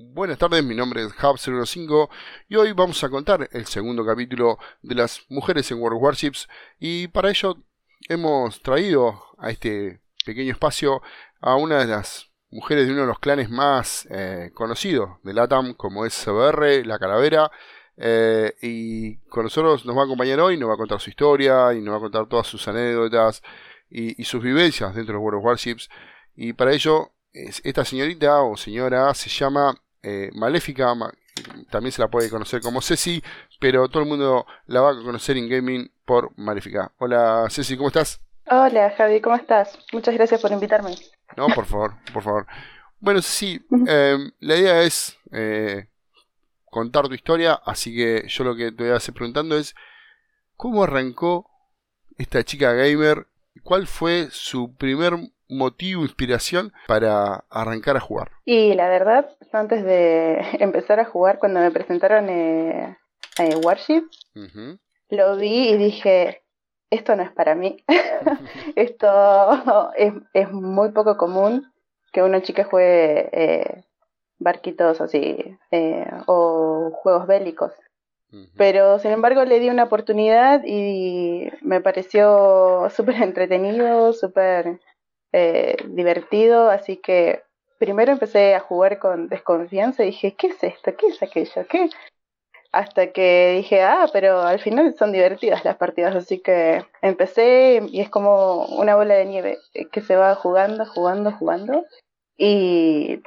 Buenas tardes, mi nombre es Hub015 y hoy vamos a contar el segundo capítulo de las mujeres en World of Warships y para ello hemos traído a este pequeño espacio a una de las mujeres de uno de los clanes más eh, conocidos de LATAM como es CBR, la Calavera eh, y con nosotros nos va a acompañar hoy, nos va a contar su historia y nos va a contar todas sus anécdotas y, sus vivencias dentro de World of Warships. Y para ello esta señorita o señora se llama eh, Maléfica, también se la puede conocer como Ceci, pero todo el mundo la va a conocer en gaming por Maléfica. Hola Ceci, ¿cómo estás? Hola Javi, ¿cómo estás? Muchas gracias por invitarme. No, por favor, por favor. Bueno, Ceci, em, la idea es eh, contar tu historia, así que yo lo que te voy a hacer preguntando es, ¿cómo arrancó esta chica gamer? ¿Cuál fue su primer motivo, inspiración para arrancar a jugar? Y la verdad, antes de empezar a jugar, cuando me presentaron eh, eh Warship, lo vi y dije, esto no es para mí. esto es, es, muy poco común que una chica juegue eh, barquitos así eh, o juegos bélicos. Pero sin embargo le di una oportunidad y me pareció súper entretenido, súper eh, divertido, así que primero empecé a jugar con desconfianza y dije, ¿qué es esto? ¿Qué es aquello? ¿Qué? Hasta que dije, ah, pero al final son divertidas las partidas, así que empecé y es como una bola de nieve que se va jugando, jugando, jugando y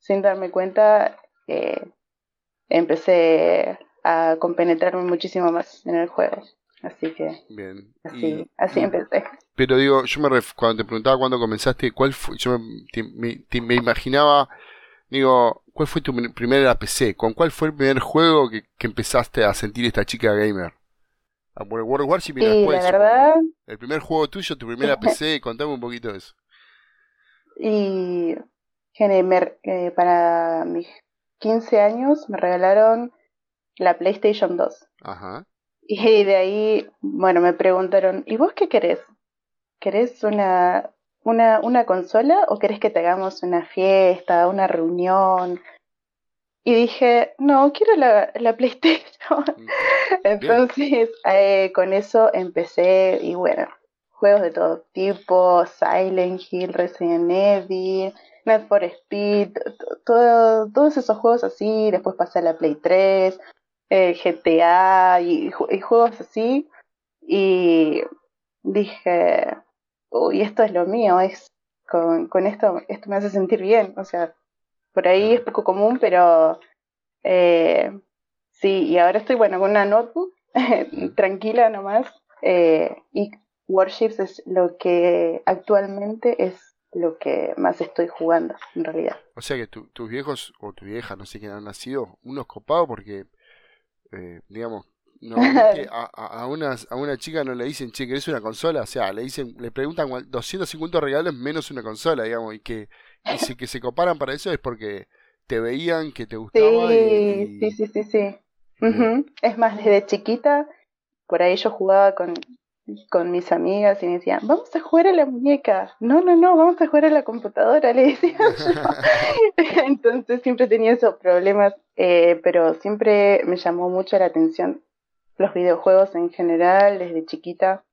sin darme cuenta eh, empecé a compenetrarme muchísimo más en el juego. Así que. Bien. Así, así empecé. Pero digo, yo me cuando te preguntaba cuándo comenzaste, ¿cuál fue? Yo me, me, imaginaba, digo, ¿cuál fue tu primera PC? ¿Con cuál fue el primer juego que, que empezaste a sentir esta chica gamer? A World of Warship y después. La verdad. El primer juego tuyo, tu primera PC, contame un poquito de eso. Y. Eh, para mis 15 años me regalaron la PlayStation 2. Ajá. Y de ahí, bueno, me preguntaron, ¿y vos qué querés? ¿Querés una, una, una consola o querés que te hagamos una fiesta, una reunión? Y dije, no, quiero la, la PlayStation. Mm, Entonces, eh, con eso empecé y bueno, juegos de todo tipo, Silent Hill, Resident Evil, Need for Speed, todo, todos esos juegos así, después pasé a la Play 3, eh, GTA y, juegos así. Y dije, uy, esto es lo mío, es con, con esto, esto me hace sentir bien. O sea, por ahí es poco común, pero eh, sí, y ahora estoy, bueno, con una notebook, tranquila nomás. Eh, y Warships es lo que actualmente es lo que más estoy jugando, en realidad. O sea que tus viejos o tu vieja, no sé quién han nacido, unos copados porque eh, digamos, normalmente a, a, una, a una chica no le dicen, che, ¿querés una consola? O sea, le dicen, le preguntan 250 regalos menos una consola, digamos, y que, y si, que se comparan para eso es porque te veían que te gustaba. Sí, sí, sí, sí, sí. Es más, desde chiquita, por ahí yo jugaba con, con mis amigas y me decían, vamos a jugar a la muñeca. No, no, no, vamos a jugar a la computadora, le decía Entonces siempre tenía esos problemas, eh, pero siempre me llamó mucho la atención los videojuegos en general desde chiquita.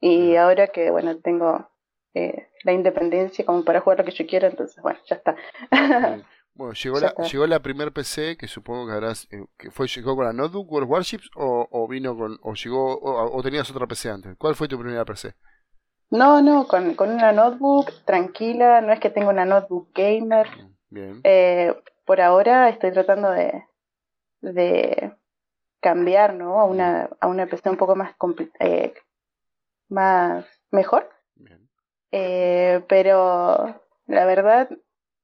Y ahora que, bueno, tengo eh, la independencia como para jugar lo que yo quiero, entonces, bueno, ya está. Bueno, llegó la, llegó la primer PC que supongo que habrás, eh, que fue llegó con la notebook World Warships o, o vino con, o llegó, o, tenías otra PC antes. ¿Cuál fue tu primera PC? No, no, con, con una notebook tranquila, no es que tenga una notebook gamer. Mm, bien. Eh, por ahora estoy tratando de, de cambiar, ¿no? A una, a una PC un poco más, eh, más mejor. Bien. Eh, pero la verdad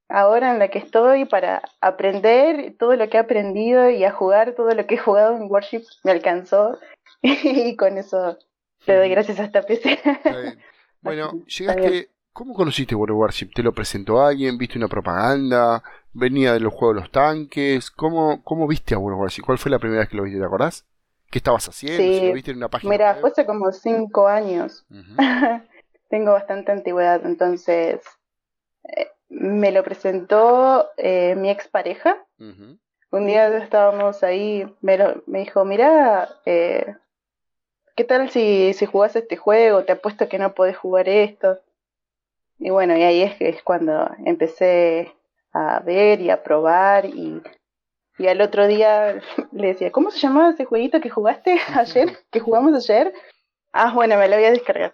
ahora en la que estoy para aprender todo lo que he aprendido y a jugar todo lo que he jugado en Worship me alcanzó y con eso le doy gracias a esta PC. bueno, llegaste, ¿cómo conociste World of Warship? ¿Te lo presentó alguien? ¿Viste una propaganda? ¿Venía de los juegos de los tanques? ¿Cómo, cómo viste a World of Warship? ¿Cuál fue la primera vez que lo viste? ¿Te acordás? ¿Qué estabas haciendo? Sí. lo viste en una página Mira, fue hace como cinco años. Tengo bastante antigüedad, entonces eh, me lo presentó eh, mi expareja. Un día estábamos ahí, me, me dijo, mira, eh, ¿qué tal si, si jugás este juego? Te apuesto que no podés jugar esto. Y bueno, y ahí es, es cuando empecé a ver y a probar y, y al otro día le decía, ¿cómo se llamaba ese jueguito que jugaste ayer? ¿Que jugamos ayer? Ah, bueno, me lo voy a descargar.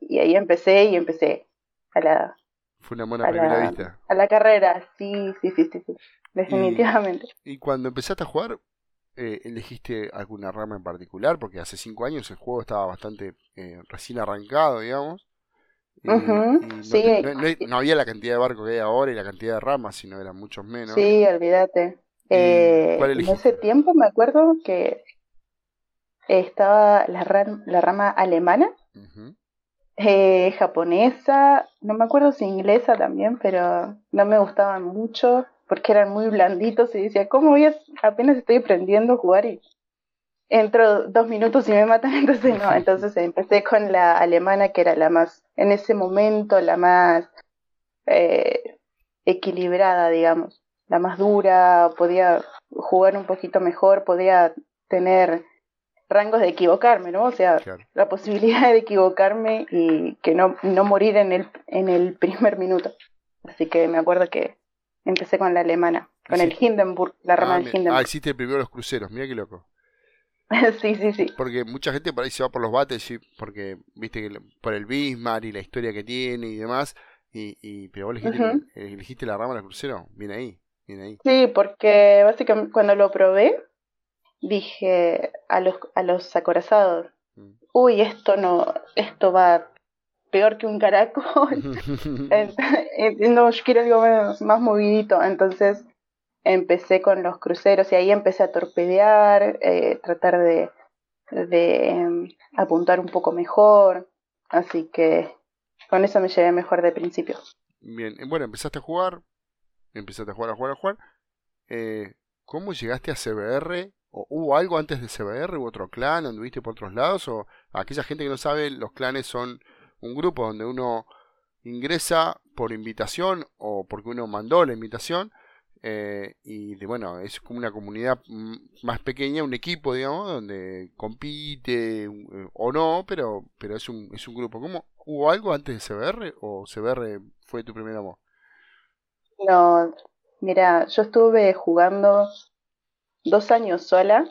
Y ahí empecé y empecé a la... Fue una buena primera vista. A la carrera, sí, sí, sí, sí, definitivamente. Y, cuando empezaste a jugar, eh, ¿elegiste alguna rama en particular? Porque hace cinco años el juego estaba bastante eh, recién arrancado, digamos. sí. no, había la cantidad de barcos que hay ahora y la cantidad de ramas, sino eran muchos menos. Sí, olvídate. Eh, en ese tiempo me acuerdo que estaba la, la rama alemana, eh, japonesa, no me acuerdo si inglesa también, pero no me gustaban mucho porque eran muy blanditos y decía, ¿cómo voy apenas estoy aprendiendo a jugar y entro dos minutos y me matan? Entonces no, entonces empecé con la alemana que era la más, en ese momento, la más eh, equilibrada, digamos, la más dura, podía jugar un poquito mejor, podía tener rangos de equivocarme, ¿no? O sea, la posibilidad de equivocarme y que no, no morir en el, en el primer minuto. Así que me acuerdo que empecé con la alemana, con el Hindenburg, la rama ah, del Hindenburg. Ah, hiciste primero los cruceros, mira qué loco. sí, sí, sí. Porque mucha gente por ahí se va por los bates, porque viste que por el Bismarck y la historia que tiene y demás, y, y pero vos elegiste, elegiste la rama del crucero, viene ahí, viene ahí. Sí, porque básicamente cuando lo probé, dije a los, a los acorazados, mm. uy, esto no, esto va peor que un caracol, no, yo quiero algo más, más movidito, entonces empecé con los cruceros y ahí empecé a torpedear, eh, tratar de, de em, apuntar un poco mejor, así que con eso me llevé mejor de principio. Bien, bueno, empezaste a jugar, empezaste a jugar, a jugar, a jugar. Eh, ¿Cómo llegaste a CBR ¿O hubo algo antes de CBR? ¿Hubo otro clan? ¿Anduviste por otros lados? ¿O aquella gente que no sabe, los clanes son un grupo donde uno ingresa por invitación o porque uno mandó la invitación? Eh, y de, bueno, es como una comunidad más pequeña, un equipo, digamos, donde compite eh, o no, pero, pero es, un, es un grupo. ¿Cómo, ¿Hubo algo antes de CBR o CBR fue tu primer amor? No, mira, yo estuve jugando dos años sola.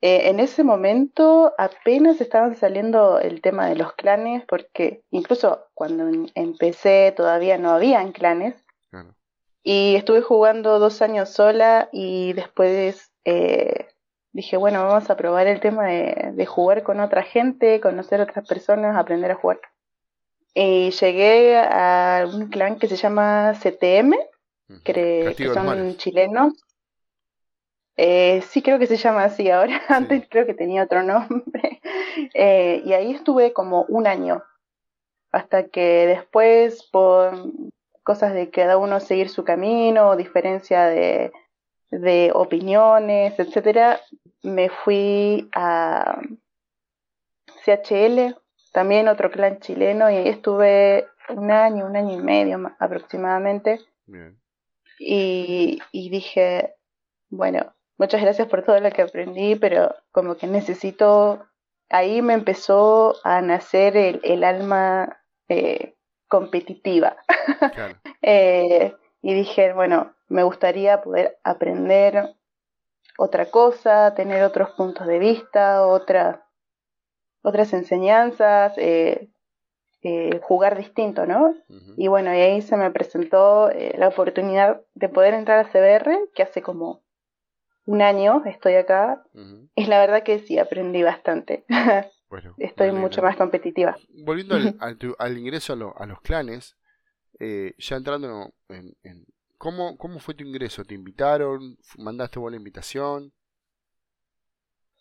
Eh, en ese momento apenas estaban saliendo el tema de los clanes, porque incluso cuando em, empecé todavía no habían clanes. Y estuve jugando dos años sola y después eh, dije, bueno, vamos a probar el tema de, jugar con otra gente, conocer otras personas, aprender a jugar. Y llegué a un clan que se llama CTM, que, que son chilenos. Eh, sí, creo que se llama así ahora. Antes creo que tenía otro nombre. Eh, y ahí estuve como un año. Hasta que después, por cosas de cada uno seguir su camino, diferencia de, de opiniones, etcétera, me fui a CHL, también otro clan chileno, y ahí estuve un año, un año y medio aproximadamente. Y, y dije, bueno, muchas gracias por todo lo que aprendí, pero como que necesito, ahí me empezó a nacer el, el alma eh, competitiva. eh, y dije, bueno, me gustaría poder aprender otra cosa, tener otros puntos de vista, otra, otras enseñanzas, eh, eh, jugar distinto, ¿no? Y bueno, y ahí se me presentó eh, la oportunidad de poder entrar a CBR, que hace como un año estoy acá y la verdad que sí, aprendí bastante. estoy mucho más competitiva. Volviendo al, ingreso a, los clanes, eh, ya entrando en, ¿cómo, ¿cómo fue tu ingreso? ¿Te invitaron? ¿Mandaste buena invitación?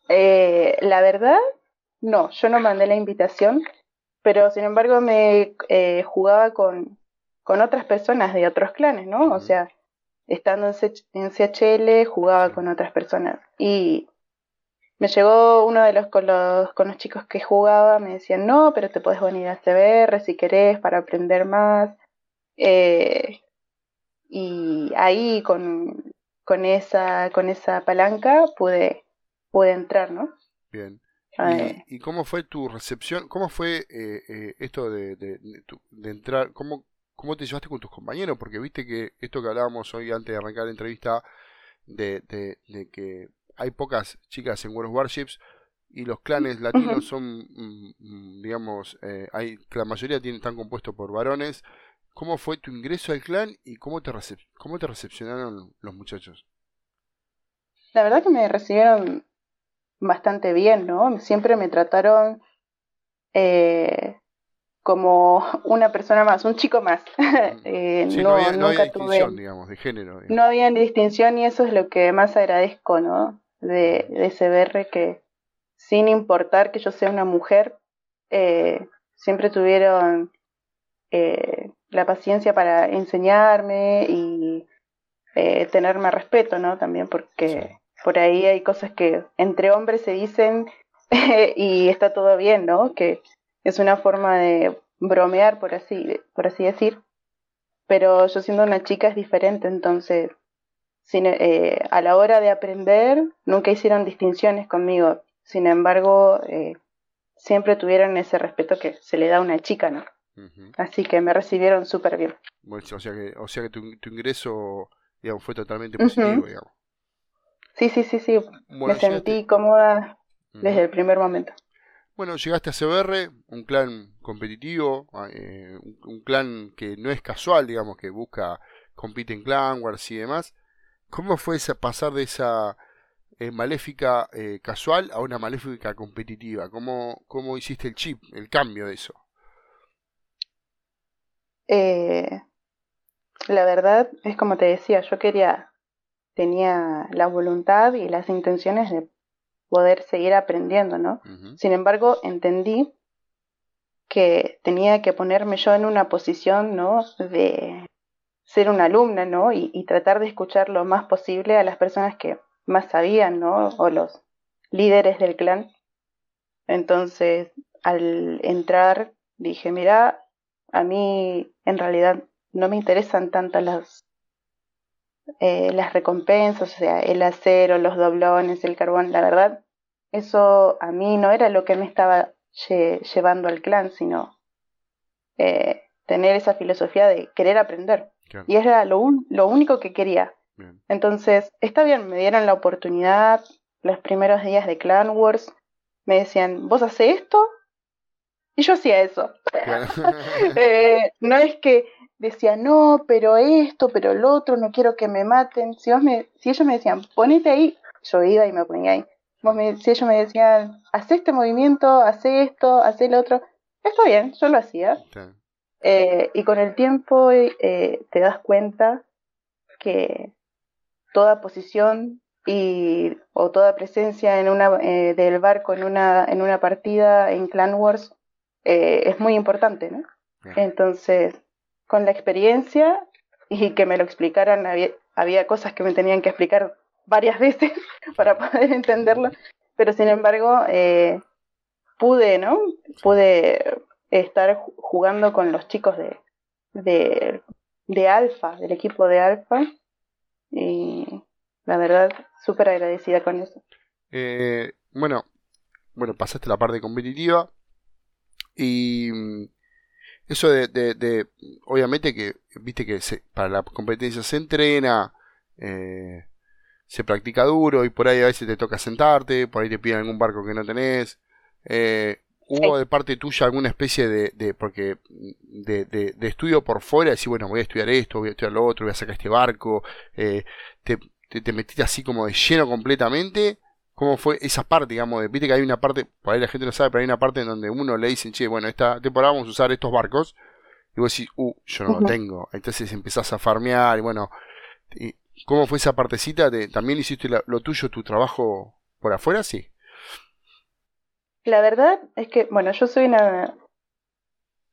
Eh, la verdad, no, yo no mandé la invitación, pero sin embargo me eh, jugaba con, con otras personas de otros clanes, ¿no? O sea, estando en, CHL jugaba con otras personas y me llegó uno de los con, los con los chicos que jugaba, me decían, no, pero te puedes venir a CBR si querés para aprender más. Eh, y ahí con, con, esa, con esa palanca pude, pude entrar, ¿no? Bien. Eh. ¿Y, cómo fue tu recepción? ¿Cómo fue esto de, de, de, entrar? ¿Cómo, ¿Cómo te llevaste con tus compañeros? Porque viste que esto que hablábamos hoy antes de arrancar la entrevista, de, de, que hay pocas chicas en World of Warships y los clanes latinos son, mm, digamos, eh, hay, la mayoría tienen, están compuestos por varones. ¿Cómo fue tu ingreso al clan y cómo te, cómo te recepcionaron los muchachos? La verdad que me recibieron bastante bien, ¿no? Siempre me trataron eh, como una persona más, un chico más. eh, no, había, distinción, digamos, de género. No había distinción y eso es lo que más agradezco, ¿no? De, de CBR, que sin importar que yo sea una mujer, eh, siempre tuvieron eh, la paciencia para enseñarme y eh, tenerme respeto, ¿no? También porque por ahí hay cosas que entre hombres se dicen y está todo bien, ¿no? Que es una forma de bromear, por así, por así decir. Pero yo siendo una chica es diferente, entonces sin, eh, a la hora de aprender nunca hicieron distinciones conmigo. Sin embargo, eh, siempre tuvieron ese respeto que se le da a una chica, ¿no? Así que me recibieron súper bien. Bueno, o sea que, o sea que tu, ingreso digamos, fue totalmente positivo, digamos. Sí, sí, sí, sí. me sentí cómoda desde el primer momento. Bueno, llegaste a CBR, un clan competitivo, ah, eh, un, clan que no es casual, digamos, que busca, compite en clan wars y demás. ¿Cómo fue esa, pasar de esa eh, maléfica eh, casual a una maléfica competitiva? ¿Cómo, ¿Cómo hiciste el chip, el cambio de eso? la verdad es como te decía, yo quería, tenía la voluntad y las intenciones de poder seguir aprendiendo, ¿no? Sin embargo, entendí que tenía que ponerme yo en una posición, ¿no? De ser una alumna, ¿no? Y, tratar de escuchar lo más posible a las personas que más sabían, ¿no? O los líderes del clan. Entonces, al entrar, dije, mira, a mí en realidad no me interesan tanto las eh, las recompensas, o sea, el acero, los doblones, el carbón, la verdad, eso a mí no era lo que me estaba llevando al clan, sino eh, tener esa filosofía de querer aprender. Y era lo, lo único que quería. Entonces, está bien, me dieron la oportunidad los primeros días de Clan Wars. Me decían, ¿vos haces esto? Y yo hacía eso. eh, no es que decía, no, pero esto, pero el otro, no quiero que me maten. Si, me, si ellos me decían, ponete ahí, yo iba y me ponía ahí. Si ellos me decían, haz este movimiento, haz esto, haz el otro, está bien, yo lo hacía. Eh, y con el tiempo eh, te das cuenta que toda posición y o toda presencia en una eh, del barco en una en una partida en Clan Wars es muy importante, ¿no? Entonces con la experiencia y que me lo explicaran, había, cosas que me tenían que explicar varias veces para poder entenderlo, pero sin embargo eh, pude, ¿no? Pude estar jugando con los chicos de, de, de Alfa, del equipo de Alfa, y la verdad, súper agradecida con eso. Eh, bueno, bueno, pasaste la parte competitiva y eso de, de, obviamente que, viste que para la competencia se entrena, eh, se practica duro y por ahí a veces te toca sentarte, por ahí te piden algún barco que no tenés. Eh, ¿Hubo de parte tuya alguna especie de, de porque de, de, estudio por fuera? Decir, bueno, voy a estudiar esto, voy a estudiar lo otro, voy a sacar este barco. Eh, te, te, te, metiste así como de lleno completamente cómo fue esa parte, digamos, de, viste que hay una parte, por ahí la gente no sabe, pero hay una parte en donde uno le dicen, che, bueno, esta temporada vamos a usar estos barcos, y vos decís, uh, yo no lo tengo, entonces empezás a farmear, y bueno, ¿cómo fue esa partecita? De, ¿También hiciste lo tuyo, tu trabajo por afuera? Sí. La verdad es que, bueno, yo soy una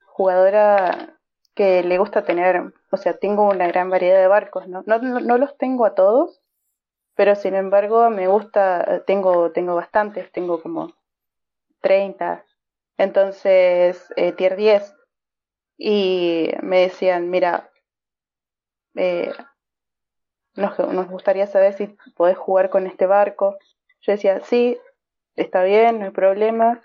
jugadora que le gusta tener, o sea, tengo una gran variedad de barcos, ¿no? No, no, no los tengo a todos, pero sin embargo me gusta, tengo, tengo bastantes, tengo como 30, entonces eh, tier 10. Y me decían, mira, eh, nos, gustaría saber si podés jugar con este barco. Yo decía, sí, está bien, no hay problema.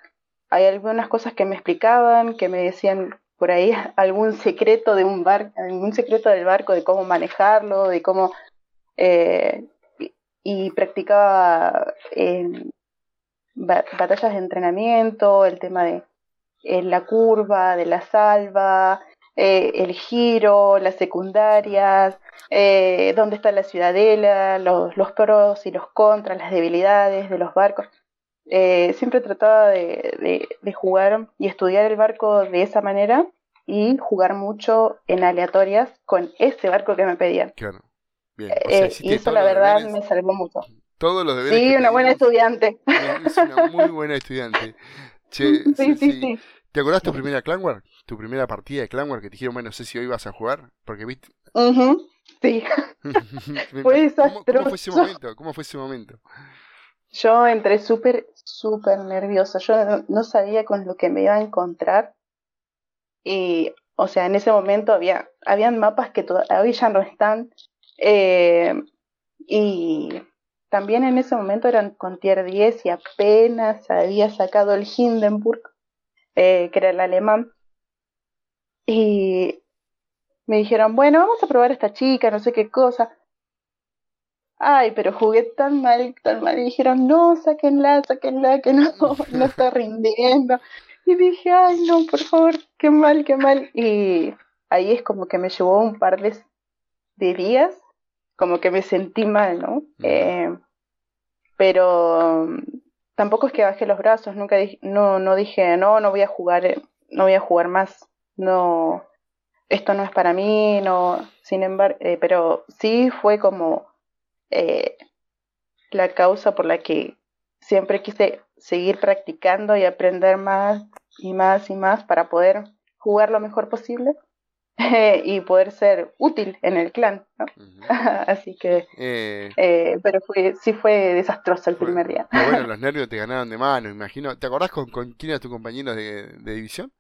Hay algunas cosas que me explicaban, que me decían por ahí algún secreto de un barco, algún secreto del barco, de cómo manejarlo, de cómo eh, y, practicaba eh, batallas de entrenamiento, el tema de la curva, de la salva, eh, el giro, las secundarias, eh, dónde está la ciudadela, los, los, pros y los contras, las debilidades de los barcos. Eh, siempre trataba de, de, jugar y estudiar el barco de esa manera y jugar mucho en aleatorias con ese barco que me pedían. Claro. Bien. y eso la verdad me salvó mucho. Todos los deberes. Sí, una buena estudiante. Es una muy buena estudiante. Che, sí, sí, sí, ¿Te acordás tu primera Clanware? ¿Tu primera partida de Clanware que te dijeron, bueno, no sé si hoy vas a jugar? Porque viste. Sí. fue ¿Cómo, ¿Cómo, fue ese momento? ¿Cómo fue ese momento? Yo entré súper, súper nerviosa. Yo no, sabía con lo que me iba a encontrar. Y, o sea, en ese momento había habían mapas que todavía ya no están. Eh, y también en ese momento eran con tier 10 y apenas había sacado el Hindenburg eh, que era el alemán. Y me dijeron, bueno, vamos a probar a esta chica, no sé qué cosa. Ay, pero jugué tan mal, tan mal. Y dijeron, no, sáquenla, sáquenla, que no, no está rindiendo. Y dije, ay, no, por favor, qué mal, qué mal. Y ahí es como que me llevó un par de, días, como que me sentí mal, ¿no? Eh, pero tampoco es que bajé los brazos, nunca dije, no, no dije, no, no voy a jugar, eh, no voy a jugar más, no, esto no es para mí, no, sin embargo, eh, pero sí fue como eh, la causa por la que siempre quise seguir practicando y aprender más y más y más para poder jugar lo mejor posible y poder ser útil en el clan, ¿no? Así que, eh, eh, pero fue, sí fue desastroso el primer día. bueno, los nervios te ganaron de mano, imagino. ¿Te acordás con, quién era tu compañero de, división?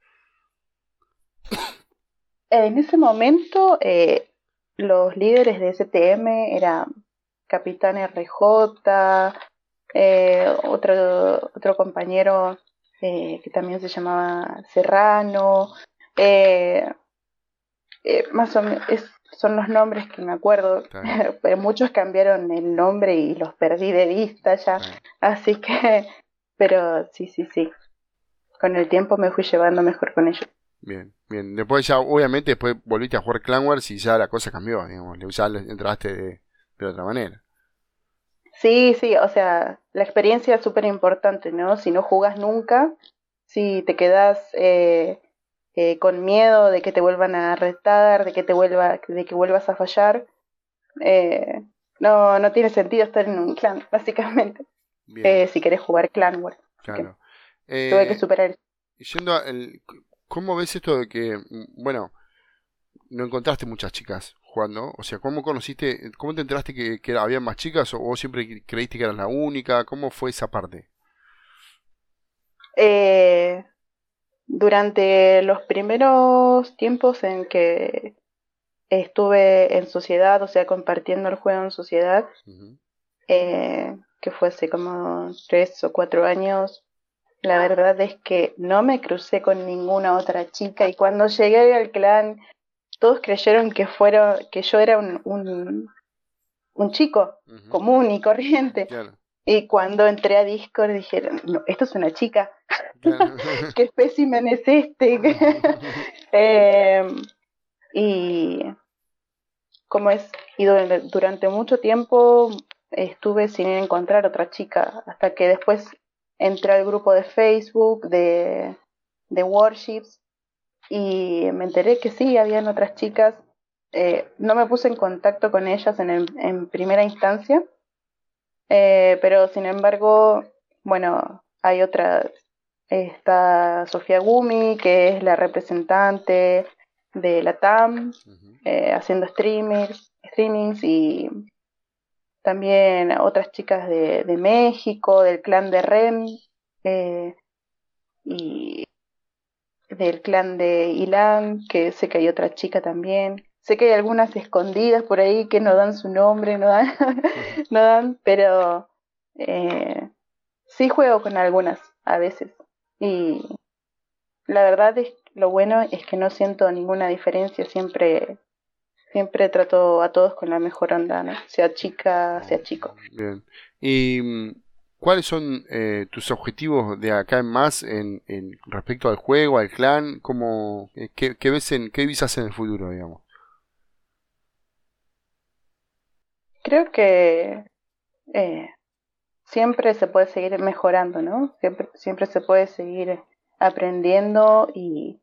En ese momento, eh, los líderes de STM eran Capitán RJ, otro, otro compañero que también se llamaba Serrano, eh, eh, más o menos son los nombres que me acuerdo, pero muchos cambiaron el nombre y los perdí de vista ya, así que, pero sí, sí, sí, con el tiempo me fui llevando mejor con ellos. Bien, bien, después ya, obviamente, después volviste a jugar Clan Wars y ya la cosa cambió, digamos, ya entraste de, de otra manera. Sí, sí, o sea, la experiencia es súper importante, ¿no? Si no jugas nunca, si te quedas eh, eh, con miedo de que te vuelvan a retar, de que te vuelva, de que vuelvas a fallar, eh, no, no tiene sentido estar en un clan, básicamente. Eh, si querés jugar clan War. Claro. tuve que superar Yendo ¿Cómo ves esto de que, mm, bueno, no encontraste muchas chicas jugando? O sea, ¿cómo conociste, cómo te enteraste que, que había más chicas o vos siempre creíste que eras la única? ¿Cómo fue esa parte? Eh, durante los primeros tiempos en que estuve en sociedad, o sea, compartiendo el juego en sociedad, eh, que fue hace como tres o cuatro años, la verdad es que no me crucé con ninguna otra chica y cuando llegué al clan todos creyeron que fuera que yo era un, un, un chico común y corriente y cuando entré a Discord dijeron, no, esto es una chica. ¿Qué espécimen es este? Em, y como es, y durante, mucho tiempo estuve sin encontrar otra chica, hasta que después entré al grupo de Facebook de, de Warships y me enteré que sí, habían otras chicas. Eh, no me puse en contacto con ellas en, en primera instancia, eh, pero sin embargo, bueno, hay otra, está Sofía Gumi, que es la representante de la TAM, eh, haciendo streamers, streamings y también otras chicas de, de México, del clan de Rem eh, y del clan de Ilan, que sé que hay otra chica también. sé que hay algunas escondidas por ahí que no dan su nombre, no dan, no dan pero eh, sí juego con algunas a veces. Y la verdad es lo bueno es que no siento ninguna diferencia, siempre siempre trato a todos con la mejor onda, ¿no? Sea chica, sea chico. Bien. ¿Y mm, cuáles son eh, tus objetivos de acá en más en, en, respecto al juego, al clan? ¿Cómo, eh, qué, qué, ves en, ¿Qué visas en el futuro, digamos? Creo que eh, siempre se puede seguir mejorando, ¿no? Siempre, siempre se puede seguir aprendiendo y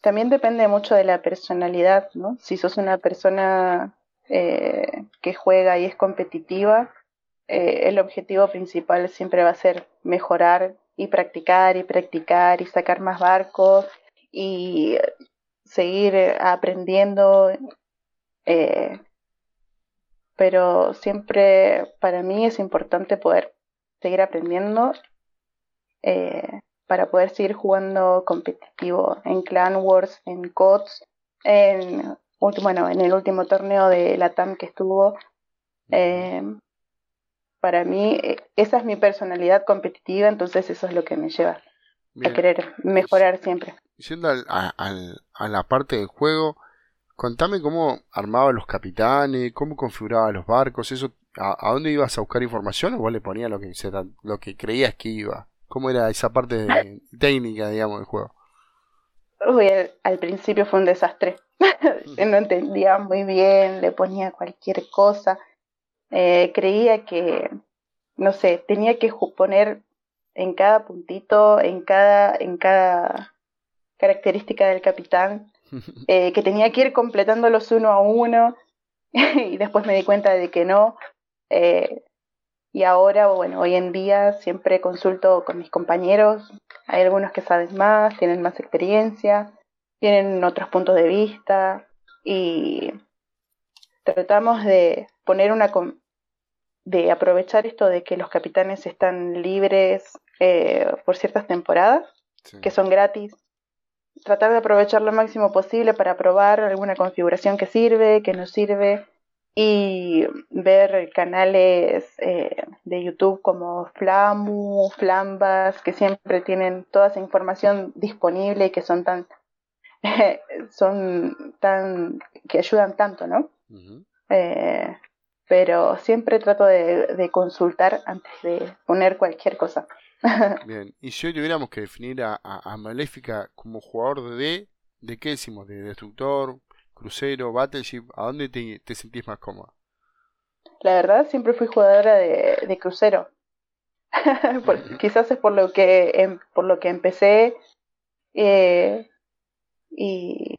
también depende mucho de la personalidad, ¿no? Si sos una persona eh, que juega y es competitiva, eh, el objetivo principal siempre va a ser mejorar y practicar y practicar y sacar más barcos y seguir aprendiendo. Eh, pero siempre para mí es importante poder seguir aprendiendo eh, para poder seguir jugando competitivo en Clan Wars, en COTS, en, bueno, en el último torneo de la TAM que estuvo. Eh, para mí, eh, esa es mi personalidad competitiva, entonces eso es lo que me lleva a querer mejorar siempre. Yendo a, a la parte del juego, Contame cómo armaba los capitanes, cómo configuraba los barcos, eso, a, dónde ibas a buscar información o vos le ponías lo que, lo que creías que iba. ¿Cómo era esa parte técnica, digamos, del juego? Uy, al, principio fue un desastre. no entendía muy bien, le ponía cualquier cosa. Eh, creía que, no sé, tenía que poner en cada puntito, en cada, en cada característica del capitán, eh, que tenía que ir completándolos uno a uno y después me di cuenta de que no. Eh, y ahora, bueno, hoy en día siempre consulto con mis compañeros. Hay algunos que saben más, tienen más experiencia, tienen otros puntos de vista y tratamos de poner una de aprovechar esto de que los capitanes están libres eh, por ciertas temporadas que son gratis. Tratar de aprovechar lo máximo posible para probar alguna configuración que sirve, que no sirve y ver canales eh, de YouTube como Flamu, Flambas, que siempre tienen toda esa información disponible y que son tan, son tan, que ayudan tanto, ¿no? eh, pero siempre trato de, de consultar antes de poner cualquier cosa. Bien, y si hoy tuviéramos que definir a, a, Maléfica como jugador de, ¿de qué decimos? ¿De destructor, crucero, battleship? ¿A dónde te, te sentís más cómoda? La verdad, siempre fui jugadora de, de crucero. quizás es por lo que, em, por lo que empecé eh, y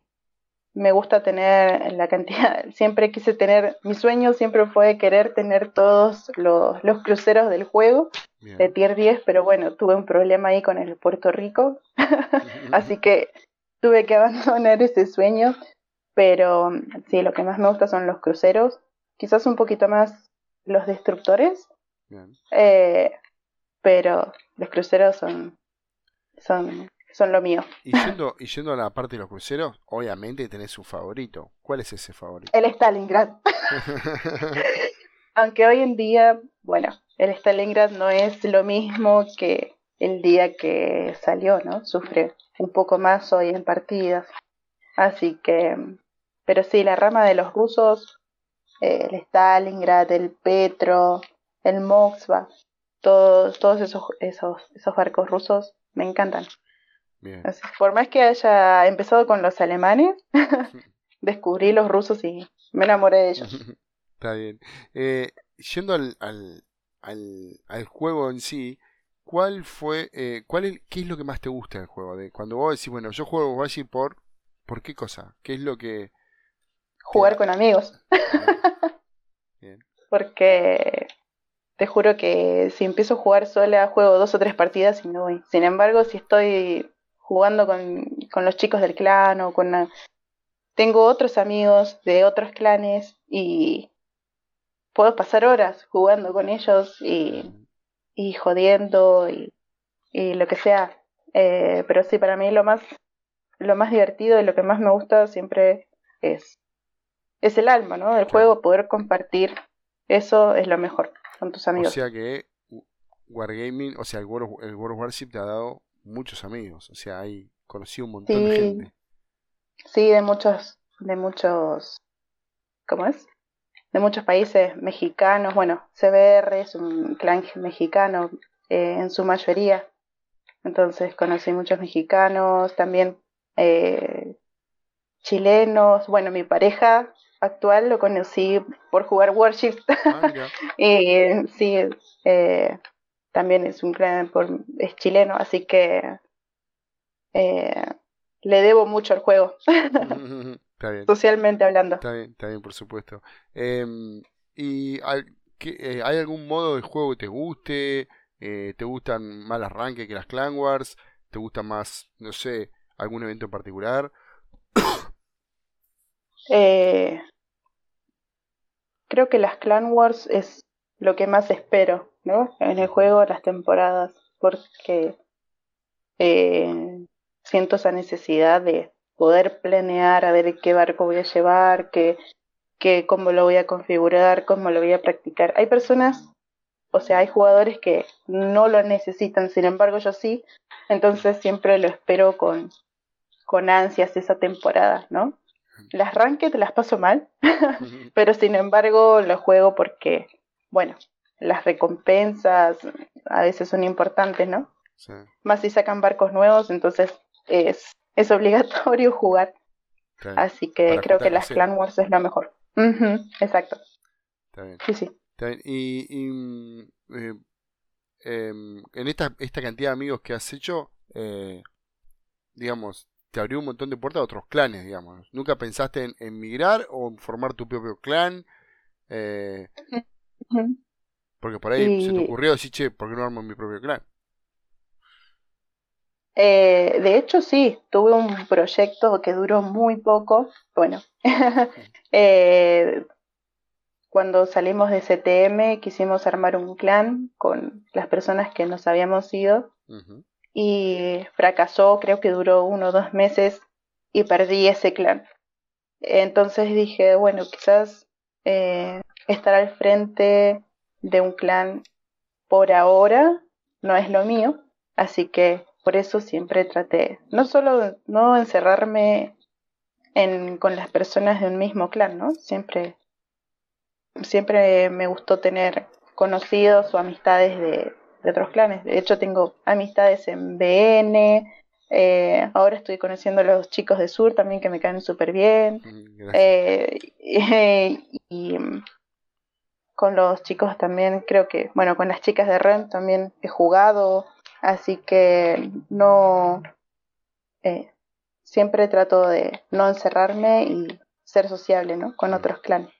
me gusta tener la cantidad, siempre quise tener, mi sueño siempre fue querer tener todos los, los cruceros del juego de tier 10, pero bueno, tuve un problema ahí con el Puerto Rico, así que tuve que abandonar ese sueño, pero sí, lo que más me gusta son los cruceros, quizás un poquito más los destructores, eh, pero los cruceros son, son son lo mío. Y yendo, y yendo a la parte de los cruceros, obviamente tenés un favorito. ¿Cuál es ese favorito? El Stalingrad. Aunque hoy en día, bueno, el Stalingrad no es lo mismo que el día que salió, ¿no? Sufre un poco más hoy en partidas. Así que, pero sí, la rama de los rusos, el Stalingrad, el Petro, el Moskva, todos, todos esos, esos, esos barcos rusos me encantan. por más que haya empezado con los alemanes, descubrí los rusos y me enamoré de ellos. Está bien. Eh, yendo al, al, al, al, juego en sí, ¿cuál fue, eh, cuál es, qué es lo que más te gusta del juego? De cuando vos decís, bueno, yo juego Bashi por, ¿por qué cosa? ¿Qué es lo que... Jugar con amigos. Bien. Porque te juro que si empiezo a jugar sola, juego dos o tres partidas y no voy. Sin embargo, si estoy jugando con, con los chicos del clan o con... Tengo otros amigos de otros clanes y puedo pasar horas jugando con ellos y, y jodiendo y, y, lo que sea. Eh, pero sí, para mí lo más, lo más divertido y lo que más me gusta siempre es, es el alma, ¿no? Del juego, poder compartir, eso es lo mejor con tus amigos. O sea que Wargaming, o sea, el World, el World of Warship te ha dado muchos amigos, o sea, hay conocido un montón de gente. Sí, de muchos, de muchos, ¿cómo es? De muchos países mexicanos, bueno, CBR es un clan mexicano eh, en su mayoría, entonces conocí muchos mexicanos, también eh, chilenos, bueno, mi pareja actual lo conocí por jugar Warship. Ah, y sí, eh, también es un por, es chileno, así que eh, le debo mucho al juego. Socialmente hablando. Está bien, está bien, por supuesto. Em, ¿Y hay, eh, hay algún modo de juego que te guste? Eh, ¿Te gustan más las ranques que las Clan Wars? ¿Te gusta más, no sé, algún evento en particular? Eh, creo que las Clan Wars es lo que más espero, ¿no? En el juego, las temporadas, porque eh, siento esa necesidad de poder planear a ver qué barco voy a llevar, qué, qué, cómo lo voy a configurar, cómo lo voy a practicar. Hay personas, o sea, hay jugadores que no lo necesitan, sin embargo yo sí, entonces siempre lo espero con, con ansias esa temporada, ¿no? Las ranked las paso mal, pero sin embargo lo juego porque, bueno, las recompensas a veces son importantes, ¿no? Más si sacan barcos nuevos, entonces es, es obligatorio jugar. Así que creo que las Clan Wars es lo mejor. exacto. Está bien. Sí, sí. Y, mm, eh, em, en esta, esta cantidad de amigos que has hecho, eh, digamos, te abrió un montón de puertas a otros clanes, digamos. ¿Nunca pensaste en, en migrar o en formar tu propio clan? Eh, porque por ahí se te ocurrió decir, che, ¿por qué no armo mi propio clan? Eh, de hecho, sí, tuve un proyecto que duró muy poco. Bueno, eh, cuando salimos de CTM quisimos armar un clan con las personas que nos habíamos ido y fracasó, creo que duró uno o dos meses y perdí ese clan. Entonces dije, bueno, quizás eh, estar al frente de un clan por ahora no es lo mío, así que por eso siempre traté, no solo no encerrarme en, con las personas de un mismo clan, ¿no? Siempre, siempre me gustó tener conocidos o amistades de, otros clanes. De hecho, tengo amistades en BN, eh, ahora estoy conociendo a los chicos de Sur también que me caen súper bien. Mm, eh, y con los chicos también creo que, bueno, con las chicas de REM también he jugado, Así que no, eh, siempre trato de no encerrarme y ser sociable, ¿no? Con otros clanes.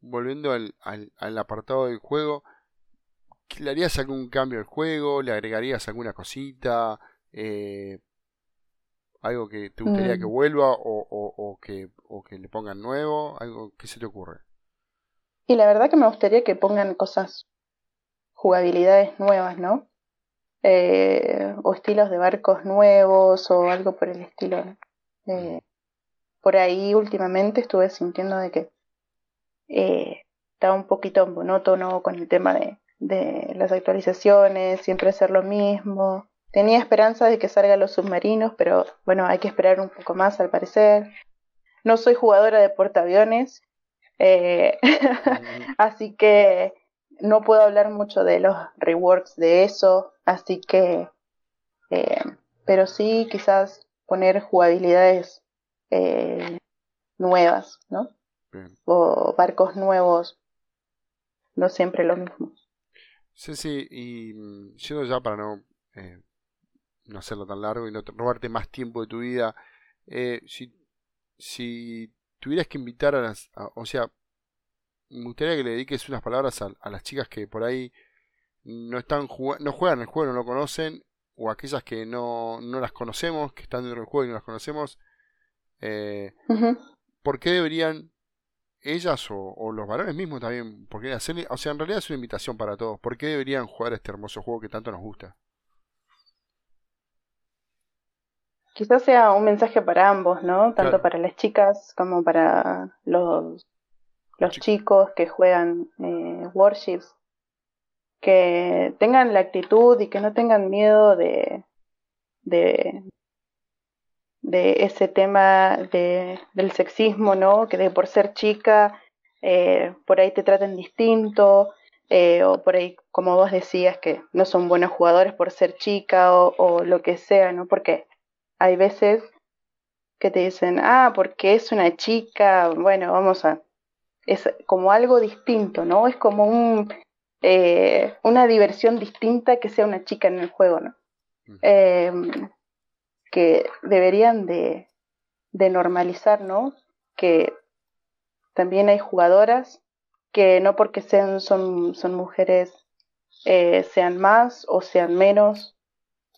Volviendo al, al, apartado del juego, ¿le harías algún cambio al juego? ¿Le agregarías alguna cosita? Eh, ¿Algo que te gustaría que mm. vuelva o, o, que, o que le pongan nuevo? ¿Algo que se te ocurre? Y la verdad que me gustaría que pongan cosas, jugabilidades nuevas, ¿no? eh, o estilos de barcos nuevos o algo por el estilo. Eh, por ahí últimamente estuve sintiendo de que eh, estaba un poquito monótono con el tema de, de las actualizaciones, siempre hacer lo mismo. Tenía esperanza de que salgan los submarinos, pero bueno, hay que esperar un poco más al parecer. No soy jugadora de portaaviones, eh, así que no puedo hablar mucho de los reworks de eso, así que, eh, pero sí quizás poner jugabilidades eh, nuevas, ¿no? O barcos nuevos, no siempre lo mismo. Sí, sí, y mm, yendo ya para no, eh, no hacerlo tan largo y no robarte más tiempo de tu vida, si, si tuvieras que invitar a las, o sea, me gustaría que le dediques unas palabras a, las chicas que por ahí no están no juegan el juego, no lo conocen, o aquellas que no, no las conocemos, que están dentro del juego y no las conocemos. Eh, ¿Por qué deberían ellas o, los varones mismos también, porque hacerle, o sea, en realidad es una invitación para todos, ¿por qué deberían jugar este hermoso juego que tanto nos gusta? quizás sea un mensaje para ambos, ¿no? Tanto para las chicas como para los, los chicos que juegan eh, Warships. Que tengan la actitud y que no tengan miedo de, de, de ese tema de, del sexismo, ¿no? Que de por ser chica, eh, por ahí te traten distinto, eh, o por ahí, como vos decías, que no son buenos jugadores por ser chica o, o lo que sea, ¿no? Porque hay veces que te dicen, ah, porque es una chica, bueno, vamos a... Es como algo distinto, ¿no? Es como un, eh, una diversión distinta que sea una chica en el juego, ¿no? Eh, que deberían de, de normalizar, ¿no? Que también hay jugadoras que no porque sean, son, son mujeres eh, sean más o sean menos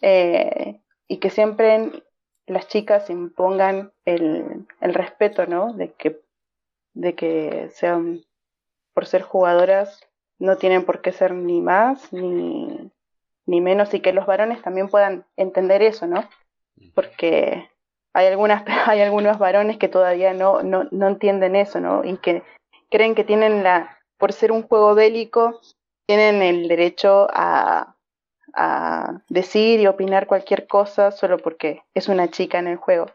eh, y que siempre las chicas impongan el, el respeto, ¿no? De que, de que sean, por ser jugadoras, no tienen por qué ser ni más ni, ni menos y que los varones también puedan entender eso, ¿no? Porque hay algunas hay algunos varones que todavía no, no, no entienden eso, ¿no? Y que creen que tienen la, por ser un juego bélico, tienen el derecho a, a decir y opinar cualquier cosa solo porque es una chica en el juego.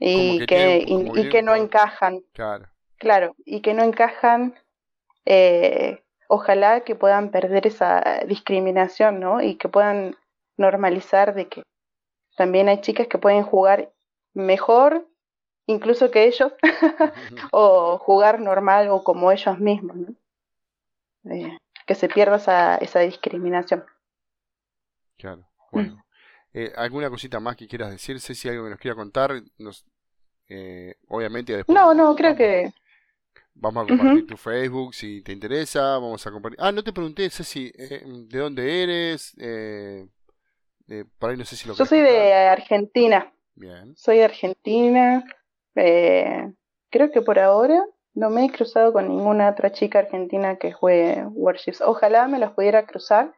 Y que, y, que no encajan. Claro. Claro, y que no encajan, eh, ojalá que puedan perder esa discriminación, ¿no? Y que puedan normalizar de que también hay chicas que pueden jugar mejor incluso que ellos, o jugar normal o como ellos mismos, ¿no? Eh, que se pierda esa, esa discriminación. Claro, bueno. Eh, ¿Alguna cosita más que quieras decir? Si algo que nos quiera contar. Nos, eh, obviamente después. No, no, creo que. Vamos a compartir tu Facebook si te interesa. Vamos a compartir. Ah, no te pregunté, Ceci, eh, ¿de dónde eres? Eh, por ahí no sé si lo Yo soy de Argentina. Bien. Soy de Argentina. Eh, creo que por ahora no me he cruzado con ninguna otra chica argentina que juegue Warships. Ojalá me las pudiera cruzar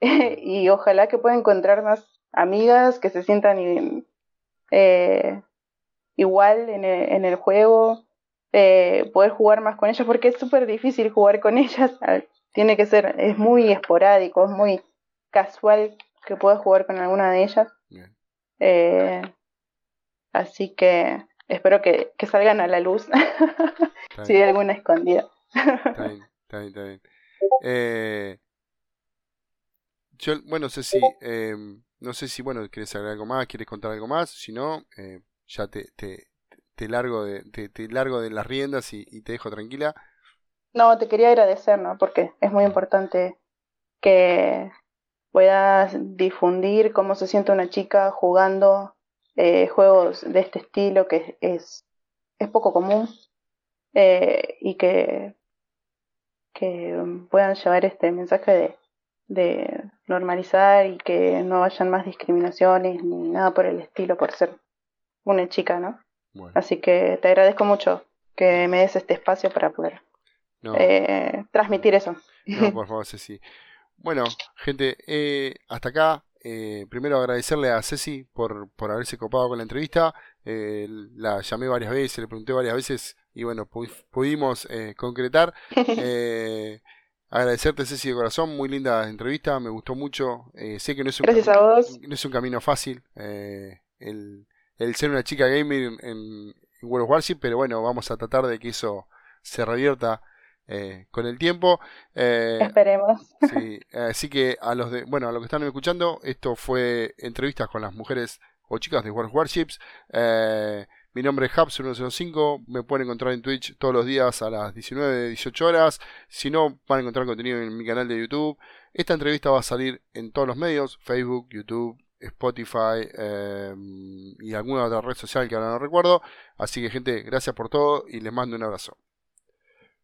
y ojalá que pueda encontrar más amigas que se sientan eh, igual en el, en el juego, eh, poder jugar más con ellas, porque es súper difícil jugar con ellas. Tiene que ser, es muy esporádico, es muy casual que puedas jugar con alguna de ellas. Eh, así que espero que, que salgan a la luz si hay alguna escondida. está bien, está bien, está bien. Eh, yo, bueno, sé si, eh, no sé si, bueno, quieres agregar algo más, quieres contar algo más, si no, eh, ya te, te, te, largo de, te, te, largo de las riendas y, y, te dejo tranquila. No, te quería agradecer, ¿no? Porque es muy importante que puedas difundir cómo se siente una chica jugando eh, juegos de este estilo que es, es poco común eh, y que, que puedan llevar este mensaje de, de normalizar y que no hayan más discriminaciones ni nada por el estilo por ser una chica, ¿no? Así que te agradezco mucho que me des este espacio para poder eh, transmitir eso. No, por favor, Ceci. Bueno, gente, eh, hasta acá eh, primero agradecerle a Ceci por, por haberse copado con la entrevista. Eh, la llamé varias veces, le pregunté varias veces y bueno, pudimos eh, concretar. Eh, agradecerte Ceci de corazón, muy linda entrevista, me gustó mucho. sé que no es un, Gracias a vos. No es un camino fácil el, el, ser una chica gamer en, en World of Warship, pero bueno, vamos a tratar de que eso se revierta eh, con el tiempo. Eh, Esperemos. Sí, así que a los de, bueno, a los que están escuchando, esto fue entrevistas con las mujeres o chicas de World Warships. Eh, mi nombre es Hubs105, me pueden encontrar en Twitch todos los días a las 19, 18 horas. Si no, van a encontrar contenido en mi canal de YouTube. Esta entrevista va a salir en todos los medios, Facebook, YouTube, Spotify y alguna otra red social que ahora no recuerdo. Así que gente, gracias por todo y les mando un abrazo.